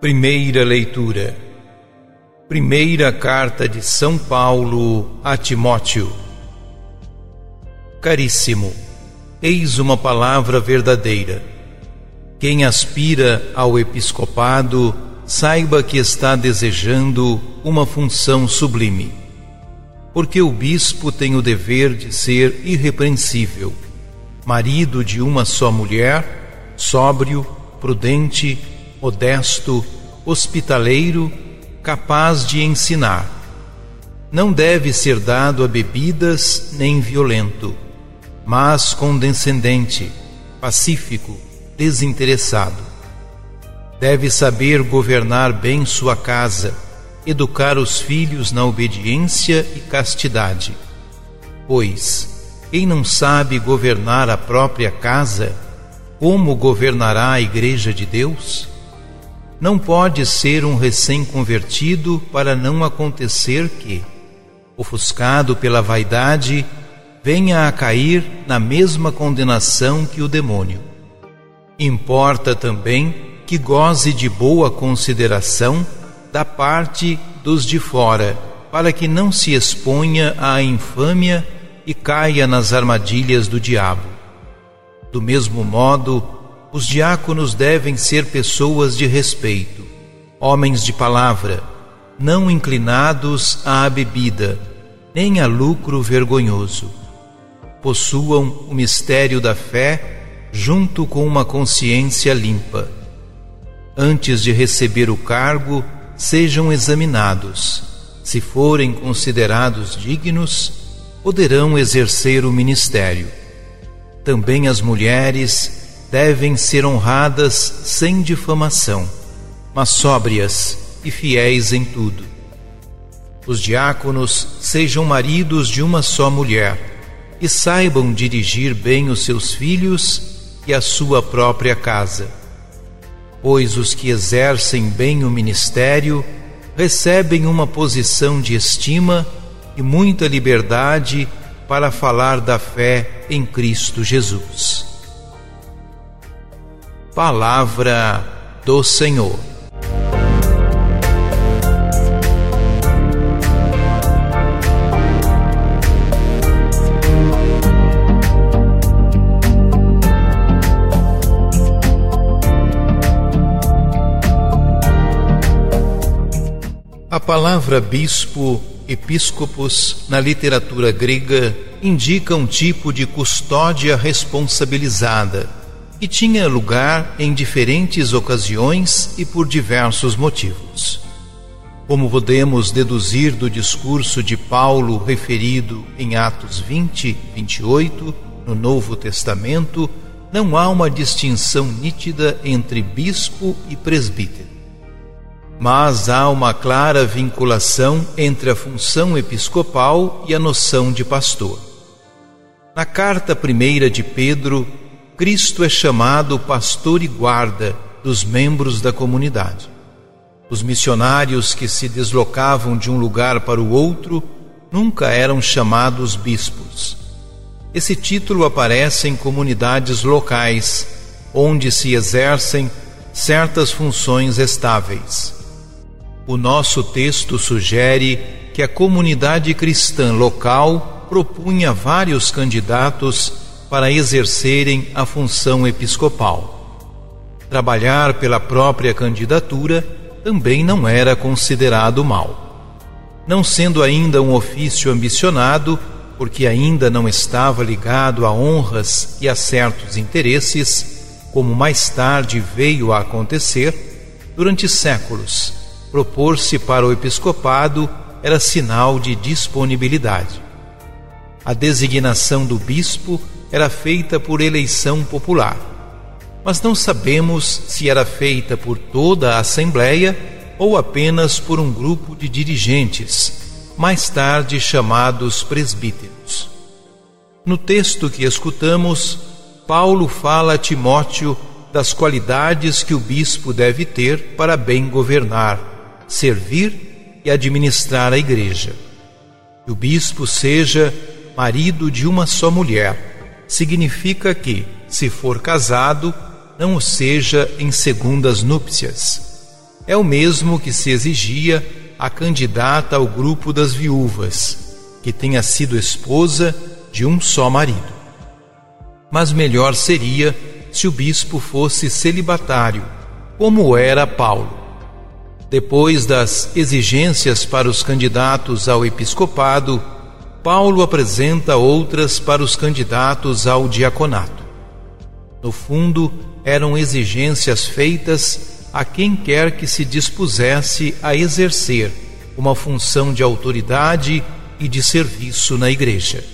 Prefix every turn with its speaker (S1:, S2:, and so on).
S1: Primeira leitura. Primeira carta de São Paulo a Timóteo. Caríssimo, eis uma palavra verdadeira. Quem aspira ao episcopado, saiba que está desejando uma função sublime. Porque o bispo tem o dever de ser irrepreensível, marido de uma só mulher, sóbrio, prudente, modesto, hospitaleiro, capaz de ensinar. Não deve ser dado a bebidas nem violento, mas condescendente, pacífico, desinteressado. Deve saber governar bem sua casa, educar os filhos na obediência e castidade. Pois, quem não sabe governar a própria casa, como governará a Igreja de Deus? Não pode ser um recém-convertido para não acontecer que, ofuscado pela vaidade, venha a cair na mesma condenação que o demônio. Importa também que goze de boa consideração da parte dos de fora, para que não se exponha à infâmia e caia nas armadilhas do diabo. Do mesmo modo, os diáconos devem ser pessoas de respeito, homens de palavra, não inclinados à bebida, nem a lucro vergonhoso. Possuam o mistério da fé junto com uma consciência limpa. Antes de receber o cargo, sejam examinados. Se forem considerados dignos, poderão exercer o ministério. Também as mulheres devem ser honradas sem difamação, mas sóbrias e fiéis em tudo. Os diáconos sejam maridos de uma só mulher e saibam dirigir bem os seus filhos e a sua própria casa. Pois os que exercem bem o ministério recebem uma posição de estima e muita liberdade para falar da fé em Cristo Jesus. Palavra do Senhor. A palavra bispo, episcopos, na literatura grega, indica um tipo de custódia responsabilizada que tinha lugar em diferentes ocasiões e por diversos motivos. Como podemos deduzir do discurso de Paulo referido em Atos 20, 28, no Novo Testamento, não há uma distinção nítida entre bispo e presbítero. Mas há uma clara vinculação entre a função episcopal e a noção de pastor. Na carta primeira de Pedro, Cristo é chamado pastor e guarda dos membros da comunidade. Os missionários que se deslocavam de um lugar para o outro nunca eram chamados bispos. Esse título aparece em comunidades locais, onde se exercem certas funções estáveis. O nosso texto sugere que a comunidade cristã local propunha vários candidatos para exercerem a função episcopal. Trabalhar pela própria candidatura também não era considerado mal. Não sendo ainda um ofício ambicionado, porque ainda não estava ligado a honras e a certos interesses, como mais tarde veio a acontecer, durante séculos, propor-se para o episcopado era sinal de disponibilidade. A designação do bispo era feita por eleição popular, mas não sabemos se era feita por toda a Assembleia ou apenas por um grupo de dirigentes, mais tarde chamados presbíteros. No texto que escutamos, Paulo fala a Timóteo das qualidades que o bispo deve ter para bem governar, servir e administrar a igreja. Que o bispo seja marido de uma só mulher significa que, se for casado, não o seja em segundas núpcias. é o mesmo que se exigia a candidata ao grupo das viúvas, que tenha sido esposa de um só marido. Mas melhor seria se o bispo fosse celibatário, como era Paulo. Depois das exigências para os candidatos ao episcopado, Paulo apresenta outras para os candidatos ao diaconato. No fundo, eram exigências feitas a quem quer que se dispusesse a exercer uma função de autoridade e de serviço na igreja.